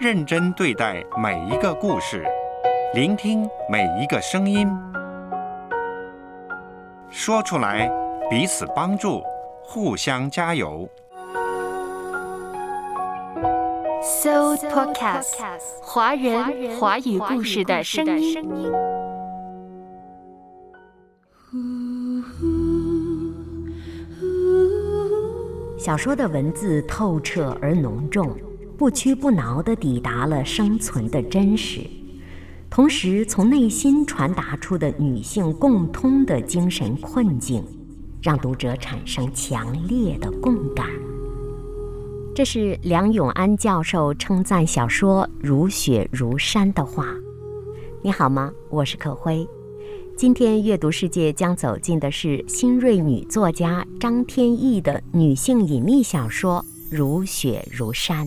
认真对待每一个故事，聆听每一个声音，说出来，彼此帮助，互相加油。So Podcast，华人华语故事的声音。小说的文字透彻而浓重，不屈不挠地抵达了生存的真实，同时从内心传达出的女性共通的精神困境，让读者产生强烈的共感。这是梁永安教授称赞小说如雪如山的话。你好吗？我是可辉。今天阅读世界将走进的是新锐女作家张天翼的女性隐秘小说《如雪如山》。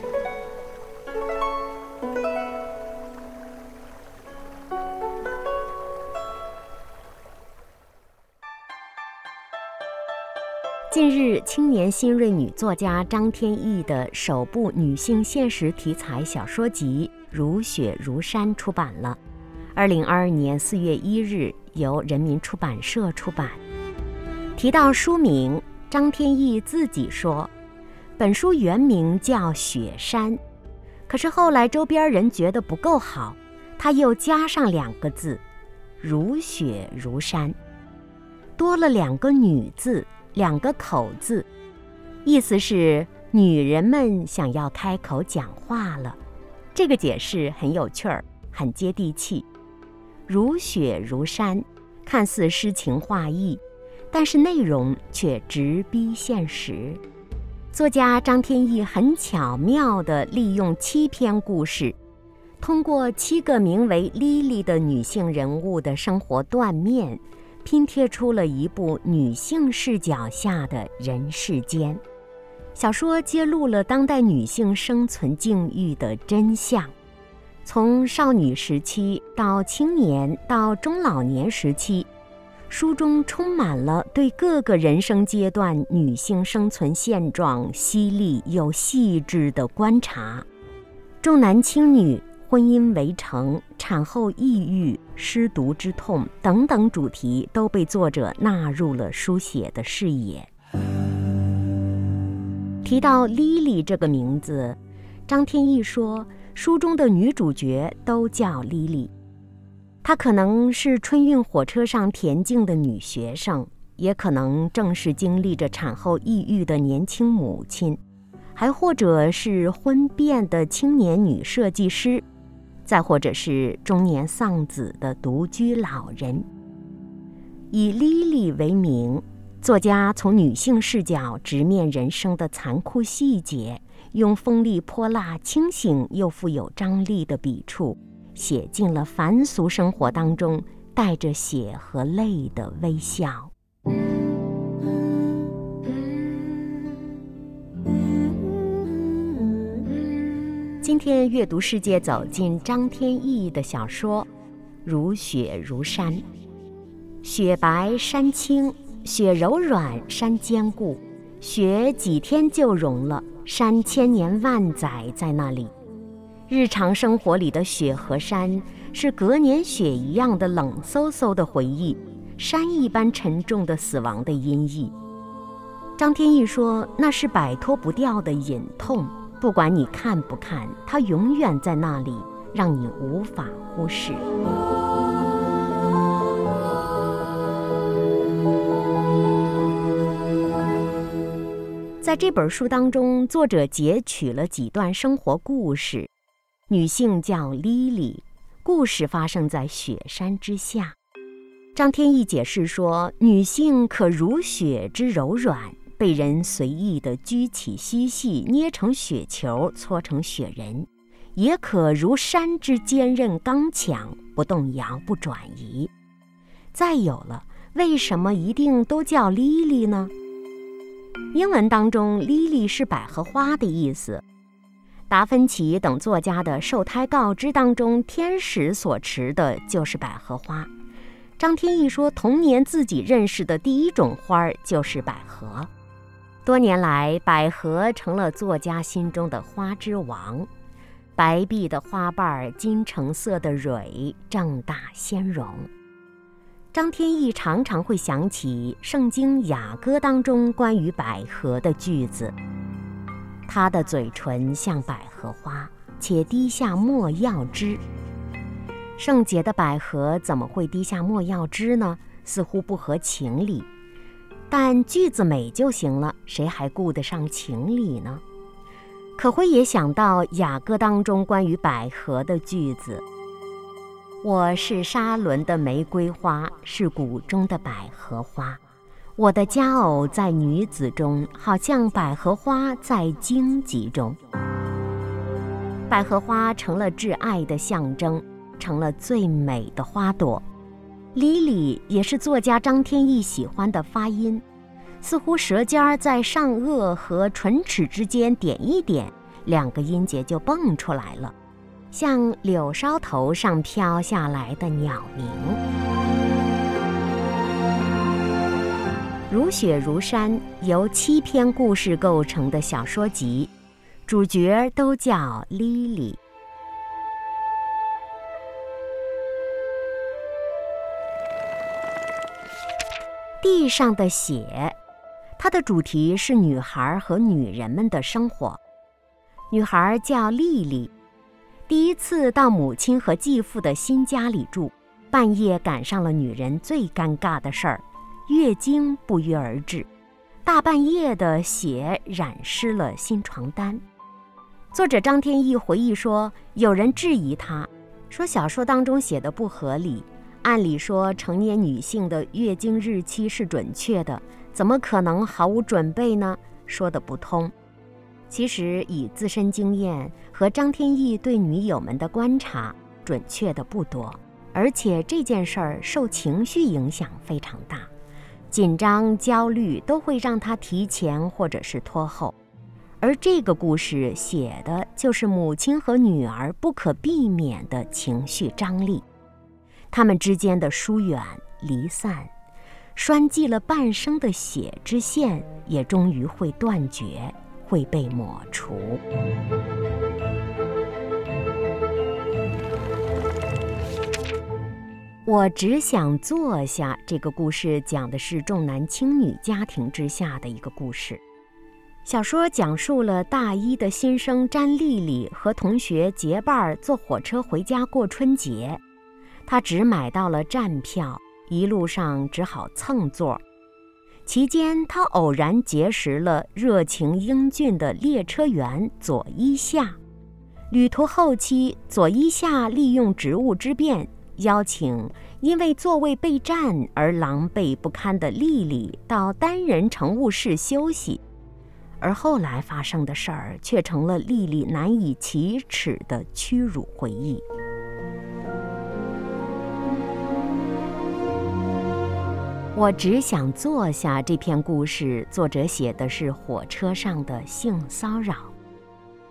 日，青年新锐女作家张天翼的首部女性现实题材小说集《如雪如山》出版了。二零二二年四月一日，由人民出版社出版。提到书名。张天翼自己说，本书原名叫《雪山》，可是后来周边人觉得不够好，他又加上两个字“如雪如山”，多了两个“女”字，两个口字，意思是女人们想要开口讲话了。这个解释很有趣儿，很接地气。如雪如山，看似诗情画意。但是内容却直逼现实。作家张天翼很巧妙地利用七篇故事，通过七个名为 Lily 的女性人物的生活断面，拼贴出了一部女性视角下的人世间。小说揭露了当代女性生存境遇的真相，从少女时期到青年到中老年时期。书中充满了对各个人生阶段女性生存现状犀利又细致的观察，重男轻女、婚姻围城、产后抑郁、失独之痛等等主题都被作者纳入了书写的视野。提到 Lily 这个名字，张天翼说，书中的女主角都叫 Lily。她可能是春运火车上恬静的女学生，也可能正是经历着产后抑郁的年轻母亲，还或者是婚变的青年女设计师，再或者是中年丧子的独居老人。以莉莉为名，作家从女性视角直面人生的残酷细节，用锋利泼辣、清醒又富有张力的笔触。写进了凡俗生活当中带着血和泪的微笑。今天阅读世界走进张天翼的小说《如雪如山》，雪白山青，雪柔软山坚固，雪几天就融了，山千年万载在那里。日常生活里的雪和山，是隔年雪一样的冷飕飕的回忆，山一般沉重的死亡的阴翳。张天翼说：“那是摆脱不掉的隐痛，不管你看不看，它永远在那里，让你无法忽视。”在这本书当中，作者截取了几段生活故事。女性叫 Lily，故事发生在雪山之下。张天翼解释说，女性可如雪之柔软，被人随意的掬起嬉戏，捏成雪球，搓成雪人；也可如山之坚韧刚强，不动摇不转移。再有了，为什么一定都叫莉莉呢？英文当中，莉莉是百合花的意思。达芬奇等作家的受胎告知当中，天使所持的就是百合花。张天翼说，童年自己认识的第一种花儿就是百合。多年来，百合成了作家心中的花之王。白碧的花瓣，金橙色的蕊，正大鲜荣。张天翼常常会想起《圣经·雅歌》当中关于百合的句子：“他的嘴唇像百合花，且滴下墨药汁。”圣洁的百合怎么会滴下墨药汁呢？似乎不合情理。但句子美就行了，谁还顾得上情理呢？可辉也想到雅歌当中关于百合的句子。我是沙伦的玫瑰花，是谷中的百合花。我的佳偶在女子中，好像百合花在荆棘中。百合花成了挚爱的象征，成了最美的花朵。Lily 也是作家张天翼喜欢的发音，似乎舌尖儿在上颚和唇齿之间点一点，两个音节就蹦出来了。像柳梢头上飘下来的鸟鸣，如雪如山，由七篇故事构成的小说集，主角都叫 Lily。地上的血，它的主题是女孩和女人们的生活。女孩叫丽丽。第一次到母亲和继父的新家里住，半夜赶上了女人最尴尬的事儿，月经不约而至，大半夜的血染湿了新床单。作者张天翼回忆说，有人质疑他，说小说当中写的不合理，按理说成年女性的月经日期是准确的，怎么可能毫无准备呢？说得不通。其实以自身经验和张天翼对女友们的观察，准确的不多，而且这件事儿受情绪影响非常大，紧张、焦虑都会让他提前或者是拖后，而这个故事写的就是母亲和女儿不可避免的情绪张力，他们之间的疏远、离散，拴系了半生的血之线也终于会断绝。会被抹除。我只想坐下。这个故事讲的是重男轻女家庭之下的一个故事。小说讲述了大一的新生詹丽丽和同学结伴坐火车回家过春节，他只买到了站票，一路上只好蹭座。期间，他偶然结识了热情英俊的列车员左一夏。旅途后期，左一夏利用职务之便，邀请因为座位被占而狼狈不堪的丽丽到单人乘务室休息。而后来发生的事儿，却成了丽丽难以启齿的屈辱回忆。我只想坐下。这篇故事作者写的是火车上的性骚扰。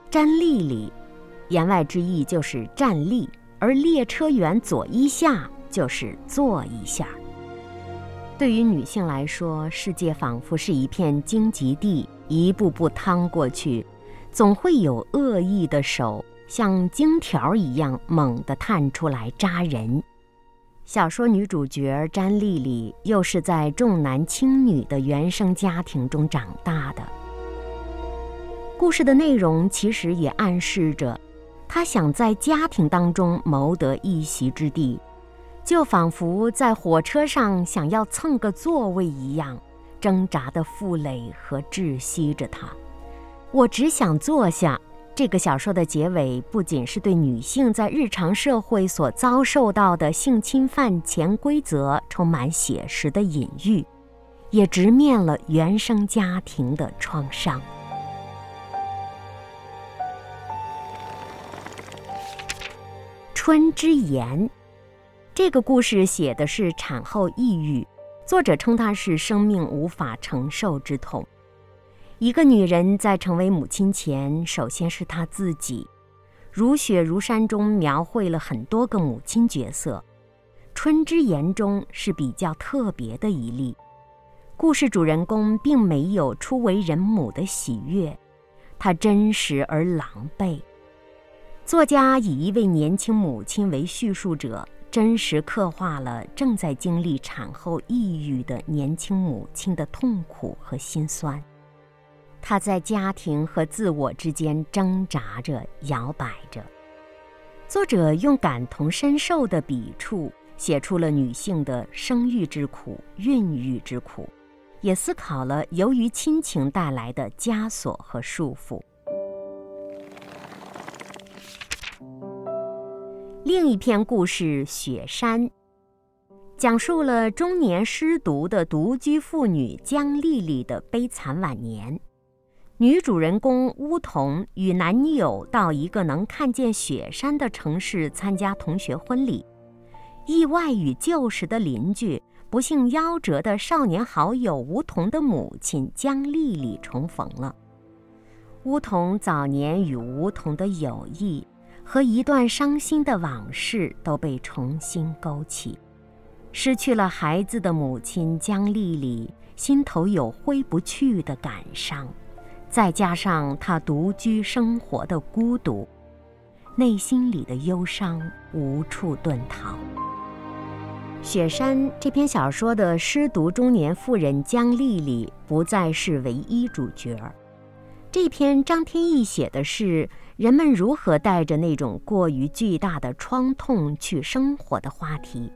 站立里，言外之意就是站立，而列车员左一下就是坐一下。对于女性来说，世界仿佛是一片荆棘地，一步步趟过去，总会有恶意的手像荆条一样猛地探出来扎人。小说女主角詹丽丽又是在重男轻女的原生家庭中长大的。故事的内容其实也暗示着，她想在家庭当中谋得一席之地，就仿佛在火车上想要蹭个座位一样，挣扎的负累和窒息着她。我只想坐下。这个小说的结尾不仅是对女性在日常社会所遭受到的性侵犯潜规则充满写实的隐喻，也直面了原生家庭的创伤。春之言，这个故事写的是产后抑郁，作者称它是生命无法承受之痛。一个女人在成为母亲前，首先是她自己。如雪如山中描绘了很多个母亲角色，春之言中是比较特别的一例。故事主人公并没有初为人母的喜悦，她真实而狼狈。作家以一位年轻母亲为叙述者，真实刻画了正在经历产后抑郁的年轻母亲的痛苦和心酸。她在家庭和自我之间挣扎着、摇摆着。作者用感同身受的笔触，写出了女性的生育之苦、孕育之苦，也思考了由于亲情带来的枷锁和束缚。另一篇故事《雪山》，讲述了中年失独的独居妇女江丽丽的悲惨晚年。女主人公乌桐与男友到一个能看见雪山的城市参加同学婚礼，意外与旧时的邻居、不幸夭折的少年好友乌桐的母亲江丽丽重逢了。乌桐早年与吴桐的友谊。和一段伤心的往事都被重新勾起，失去了孩子的母亲江丽丽心头有挥不去的感伤，再加上她独居生活的孤独，内心里的忧伤无处遁逃。《雪山》这篇小说的失独中年妇人江丽丽不再是唯一主角，这篇张天翼写的是。人们如何带着那种过于巨大的创痛去生活的话题？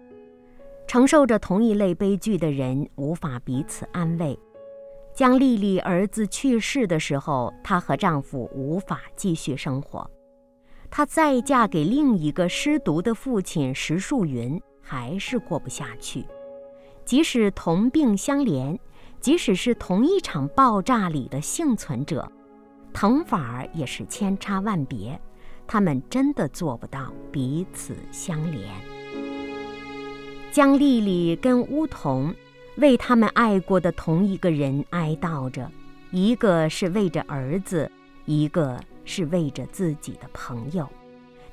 承受着同一类悲剧的人无法彼此安慰。江丽丽儿子去世的时候，她和丈夫无法继续生活。她再嫁给另一个失独的父亲石树云，还是过不下去。即使同病相怜，即使是同一场爆炸里的幸存者。疼法儿也是千差万别，他们真的做不到彼此相连。江丽丽跟乌桐为他们爱过的同一个人哀悼着，一个是为着儿子，一个是为着自己的朋友。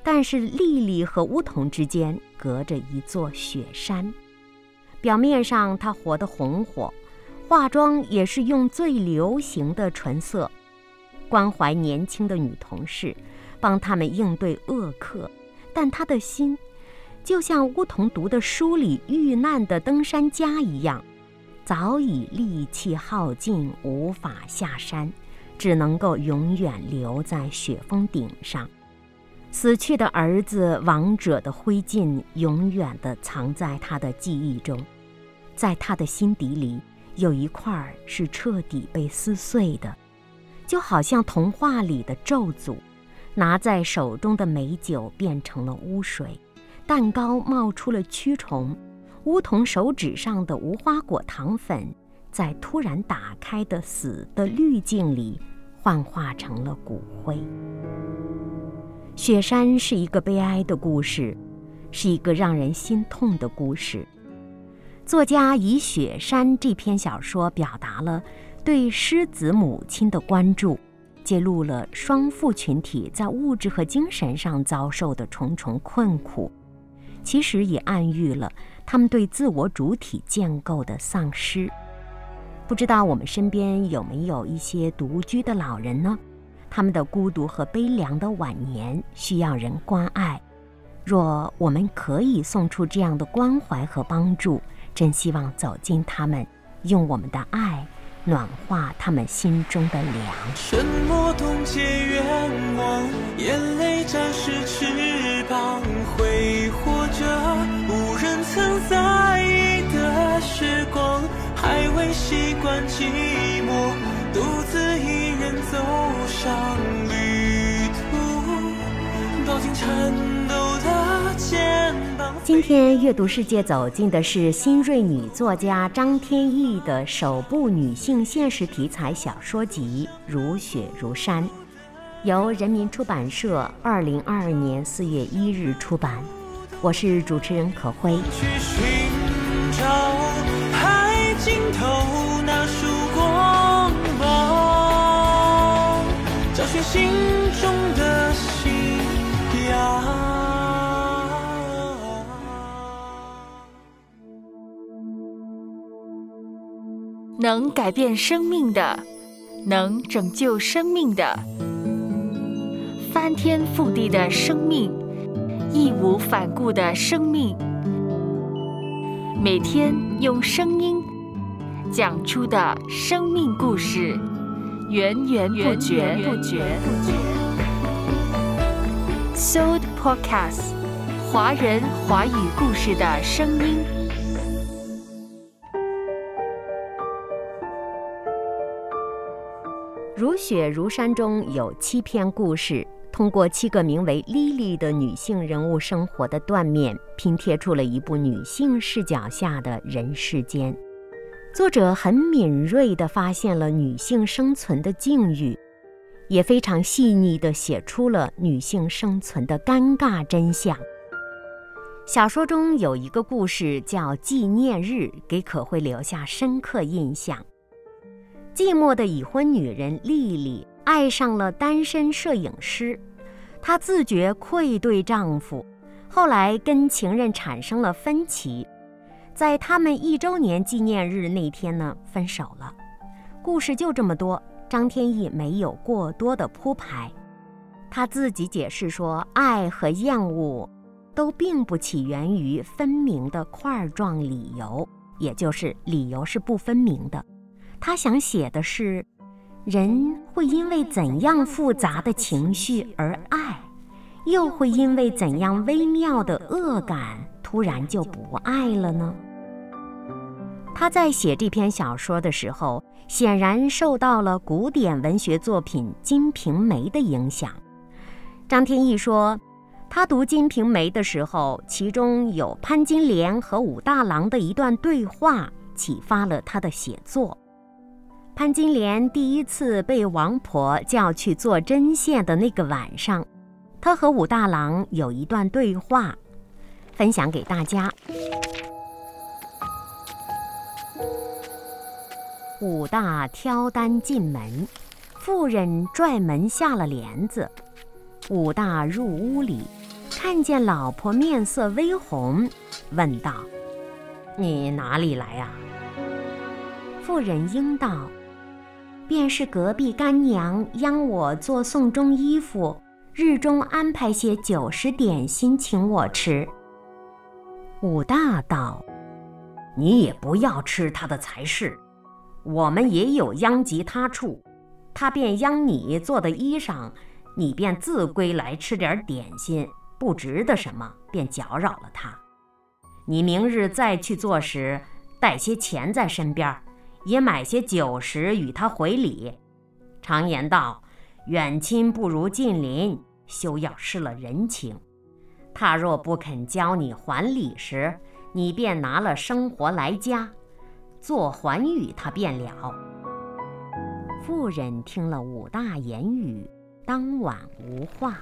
但是丽丽和乌桐之间隔着一座雪山，表面上她活得红火，化妆也是用最流行的唇色。关怀年轻的女同事，帮他们应对恶客，但他的心，就像乌桐读的书里遇难的登山家一样，早已力气耗尽，无法下山，只能够永远留在雪峰顶上。死去的儿子亡者的灰烬，永远地藏在他的记忆中，在他的心底里，有一块是彻底被撕碎的。就好像童话里的咒诅，拿在手中的美酒变成了污水，蛋糕冒出了蛆虫，梧桐手指上的无花果糖粉，在突然打开的死的滤镜里幻化成了骨灰。雪山是一个悲哀的故事，是一个让人心痛的故事。作家以《雪山》这篇小说表达了。对狮子母亲的关注，揭露了双父群体在物质和精神上遭受的重重困苦，其实也暗喻了他们对自我主体建构的丧失。不知道我们身边有没有一些独居的老人呢？他们的孤独和悲凉的晚年需要人关爱。若我们可以送出这样的关怀和帮助，真希望走进他们，用我们的爱。暖化他们心中的凉。沉默冻结愿望，眼泪暂时惯寂寞，独自一人走上旅途，抱紧颤抖的肩膀。今天阅读世界走进的是新锐女作家张天翼的首部女性现实题材小说集《如雪如山》，由人民出版社二零二二年四月一日出版。我是主持人可辉。去寻找心中的信仰。能改变生命的，能拯救生命的，翻天覆地的生命，义无反顾的生命，每天用声音讲出的生命故事，源源不绝。不绝 Soul Podcast，华人华语故事的声音。如雪如山中有七篇故事，通过七个名为莉莉的女性人物生活的断面，拼贴出了一部女性视角下的人世间。作者很敏锐地发现了女性生存的境遇，也非常细腻地写出了女性生存的尴尬真相。小说中有一个故事叫《纪念日》，给可会留下深刻印象。寂寞的已婚女人丽丽爱上了单身摄影师，她自觉愧对丈夫，后来跟情人产生了分歧，在他们一周年纪念日那天呢分手了。故事就这么多，张天翼没有过多的铺排，他自己解释说，爱和厌恶都并不起源于分明的块状理由，也就是理由是不分明的。他想写的是，人会因为怎样复杂的情绪而爱，又会因为怎样微妙的恶感突然就不爱了呢？他在写这篇小说的时候，显然受到了古典文学作品《金瓶梅》的影响。张天翼说，他读《金瓶梅》的时候，其中有潘金莲和武大郎的一段对话，启发了他的写作。潘金莲第一次被王婆叫去做针线的那个晚上，她和武大郎有一段对话，分享给大家。武大挑担进门，妇人拽门下了帘子。武大入屋里，看见老婆面色微红，问道：“你哪里来呀？”妇人应道。便是隔壁干娘央我做送终衣服，日中安排些酒食点心请我吃。武大道，你也不要吃他的才是。我们也有殃及他处，他便殃你做的衣裳，你便自归来吃点点心，不值得什么，便搅扰了他。你明日再去做时，带些钱在身边。也买些酒食与他回礼。常言道：“远亲不如近邻，休要失了人情。”他若不肯教你还礼时，你便拿了生活来家，做还与他便了。妇人听了武大言语，当晚无话。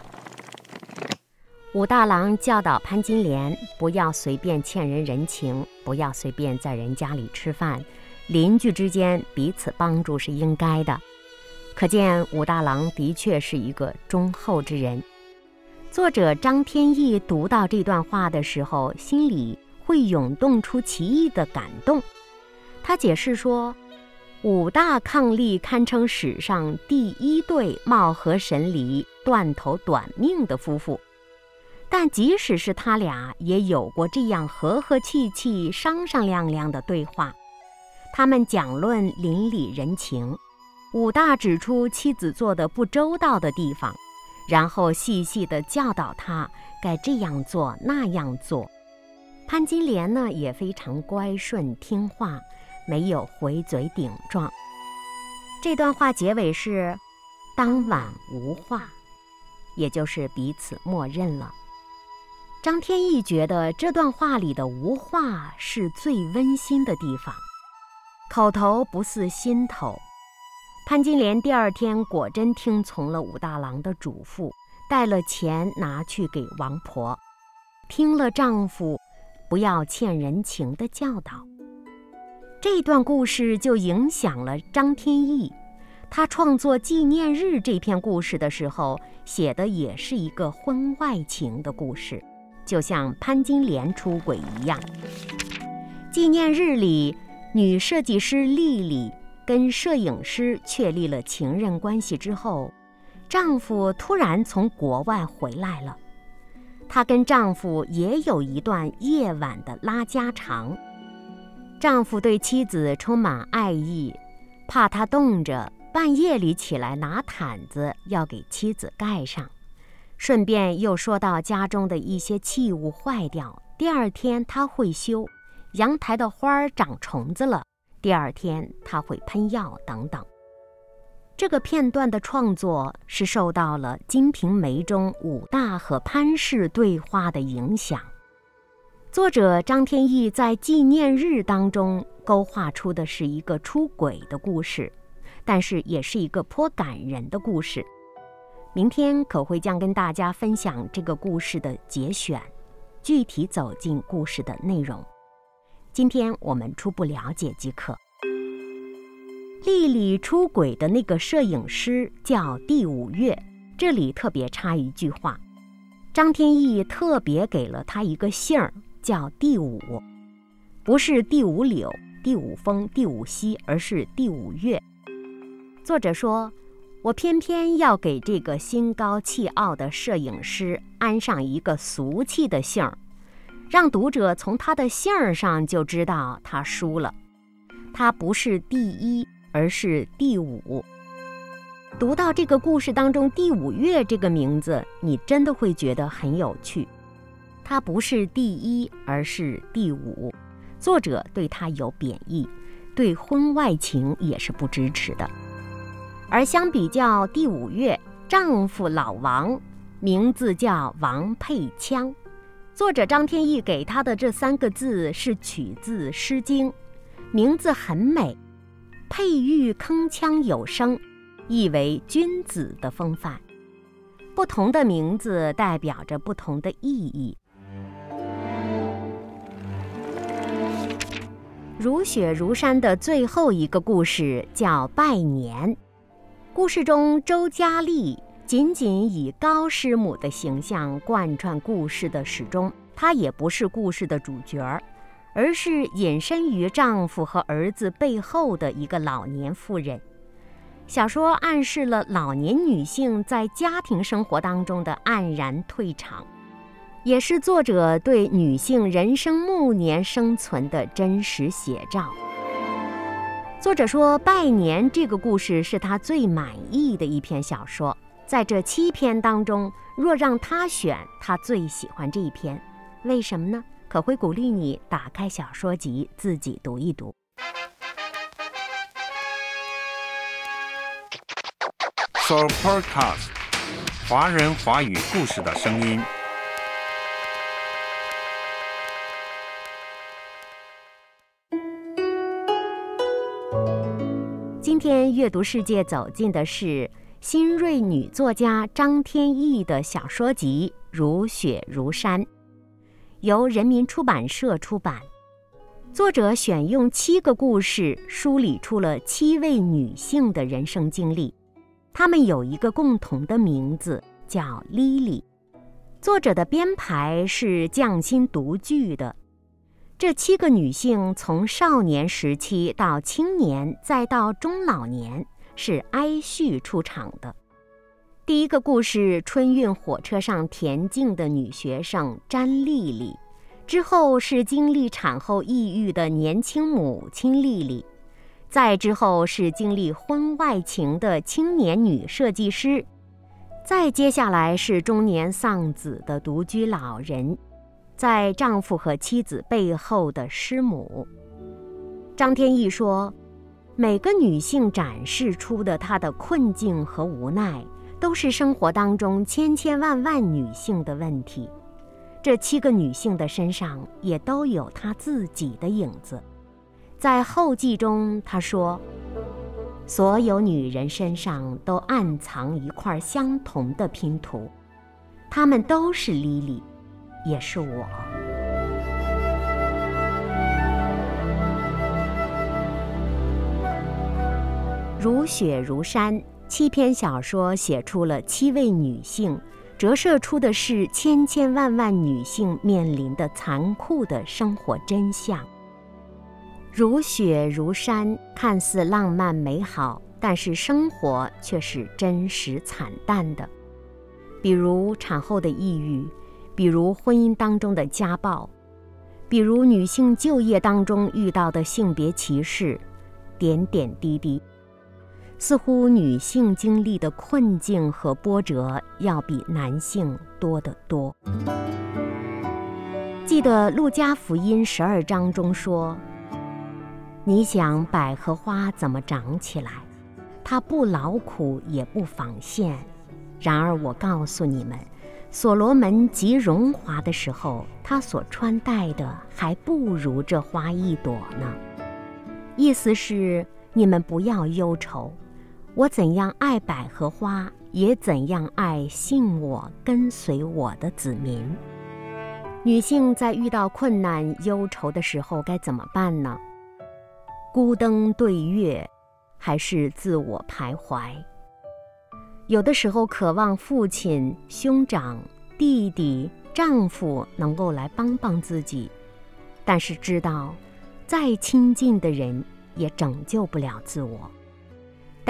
武大郎教导潘金莲不要随便欠人人情，不要随便在人家里吃饭。邻居之间彼此帮助是应该的，可见武大郎的确是一个忠厚之人。作者张天翼读到这段话的时候，心里会涌动出奇异的感动。他解释说，武大伉俪堪称史上第一对貌合神离、断头短命的夫妇，但即使是他俩，也有过这样和和气气、商商量量的对话。他们讲论邻里人情，武大指出妻子做的不周到的地方，然后细细地教导他该这样做那样做。潘金莲呢也非常乖顺听话，没有回嘴顶撞。这段话结尾是“当晚无话”，也就是彼此默认了。张天翼觉得这段话里的“无话”是最温馨的地方。口头不似心头。潘金莲第二天果真听从了武大郎的嘱咐，带了钱拿去给王婆，听了丈夫不要欠人情的教导。这段故事就影响了张天翼，他创作《纪念日》这篇故事的时候，写的也是一个婚外情的故事，就像潘金莲出轨一样。《纪念日》里，女设计师丽丽跟摄影师确立了情人关系之后，丈夫突然从国外回来了。她跟丈夫也有一段夜晚的拉家常。丈夫对妻子充满爱意，怕她冻着，半夜里起来拿毯子要给妻子盖上，顺便又说到家中的一些器物坏掉，第二天他会修；阳台的花儿长虫子了，第二天他会喷药等等。这个片段的创作是受到了《金瓶梅》中武大和潘氏对话的影响。作者张天翼在纪念日当中勾画出的是一个出轨的故事，但是也是一个颇感人的故事。明天可会将跟大家分享这个故事的节选，具体走进故事的内容。今天我们初步了解即可。丽丽出轨的那个摄影师叫第五月，这里特别插一句话：张天翼特别给了他一个姓儿，叫第五，不是第五柳、第五峰、第五溪，而是第五月。作者说：“我偏偏要给这个心高气傲的摄影师安上一个俗气的姓儿，让读者从他的姓儿上就知道他输了，他不是第一。”而是第五。读到这个故事当中“第五月”这个名字，你真的会觉得很有趣。他不是第一，而是第五。作者对他有贬义，对婚外情也是不支持的。而相比较第五月，丈夫老王名字叫王佩枪。作者张天翼给他的这三个字是取自《诗经》，名字很美。佩玉铿锵有声，意为君子的风范。不同的名字代表着不同的意义。如雪如山的最后一个故事叫拜年。故事中，周佳丽仅仅以高师母的形象贯穿故事的始终，她也不是故事的主角儿。而是隐身于丈夫和儿子背后的一个老年妇人。小说暗示了老年女性在家庭生活当中的黯然退场，也是作者对女性人生暮年生存的真实写照。作者说，《拜年》这个故事是他最满意的一篇小说，在这七篇当中，若让他选，他最喜欢这一篇，为什么呢？可会鼓励你打开小说集自己读一读。So Podcast，华人华语故事的声音。今天阅读世界走进的是新锐女作家张天翼的小说集《如雪如山》。由人民出版社出版，作者选用七个故事梳理出了七位女性的人生经历，她们有一个共同的名字，叫 Lily。作者的编排是匠心独具的。这七个女性从少年时期到青年，再到中老年，是挨序出场的。第一个故事：春运火车上恬静的女学生詹丽丽，之后是经历产后抑郁的年轻母亲丽丽，再之后是经历婚外情的青年女设计师，再接下来是中年丧子的独居老人，在丈夫和妻子背后的师母。张天翼说，每个女性展示出的她的困境和无奈。都是生活当中千千万万女性的问题，这七个女性的身上也都有她自己的影子。在后记中，她说：“所有女人身上都暗藏一块相同的拼图，她们都是莉莉，也是我。”如雪如山，七篇小说写出了七位女性，折射出的是千千万万女性面临的残酷的生活真相。如雪如山，看似浪漫美好，但是生活却是真实惨淡的。比如产后的抑郁，比如婚姻当中的家暴，比如女性就业当中遇到的性别歧视，点点滴滴。似乎女性经历的困境和波折要比男性多得多。记得《路加福音》十二章中说：“你想百合花怎么长起来？它不劳苦也不纺线。然而我告诉你们，所罗门极荣华的时候，他所穿戴的还不如这花一朵呢。”意思是你们不要忧愁。我怎样爱百合花，也怎样爱信我、跟随我的子民。女性在遇到困难、忧愁的时候该怎么办呢？孤灯对月，还是自我徘徊？有的时候渴望父亲、兄长、弟弟、丈夫能够来帮帮自己，但是知道，再亲近的人也拯救不了自我。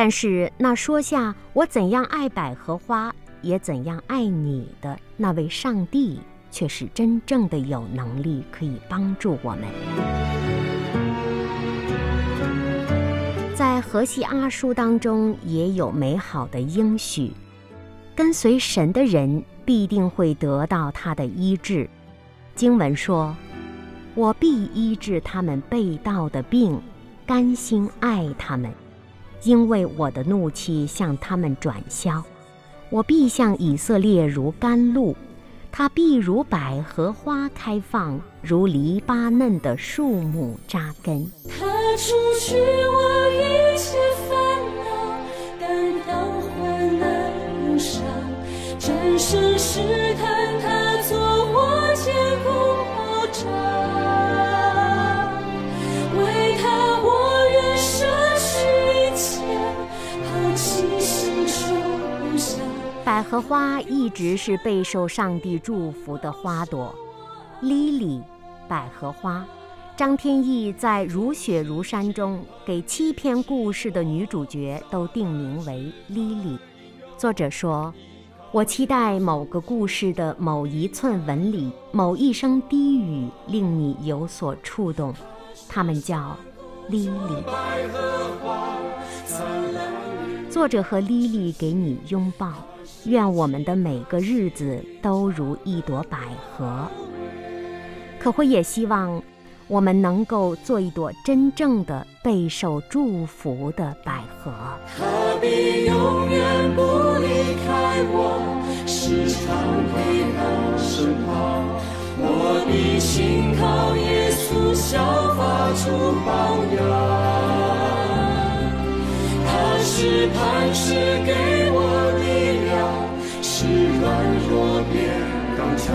但是那说下我怎样爱百合花，也怎样爱你的那位上帝，却是真正的有能力可以帮助我们。在荷西阿书当中也有美好的应许，跟随神的人必定会得到他的医治。经文说：“我必医治他们被盗的病，甘心爱他们。”因为我的怒气向他们转消，我必向以色列如甘露，他必如百合花开放，如黎巴嫩的树木扎根。他除去我一切烦恼，担当患难忧伤，战胜试探，他做我坚固保障。百合花一直是备受上帝祝福的花朵，Lily，百合花。张天翼在《如雪如山》中给七篇故事的女主角都定名为 Lily。作者说：“我期待某个故事的某一寸纹理、某一声低语令你有所触动，他们叫 Lily。”作者和 Lily 给你拥抱，愿我们的每个日子都如一朵百合。可会也希望。我们能够做一朵真正的备受祝福的百合。他必永远不离开我，时常陪在身旁。我必信靠耶稣，效法出榜样。他是磐石，给我力量，是软弱变刚强。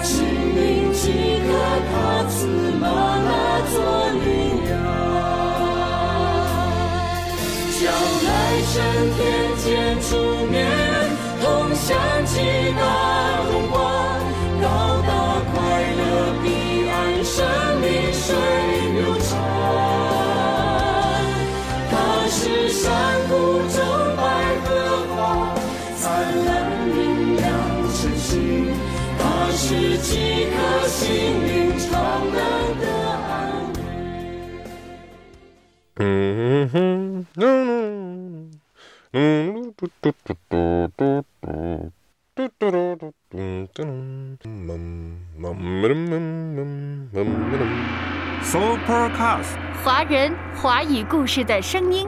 心灵即刻，他赐玛拿做力量，将来升天见主几颗心灵常能的安慰。嗯哼，嗯嗯嘟嘟嘟嘟嘟嘟。嘟嘟嘟嘟嘟嘟嘟 Supercast 华人华语故事的声音。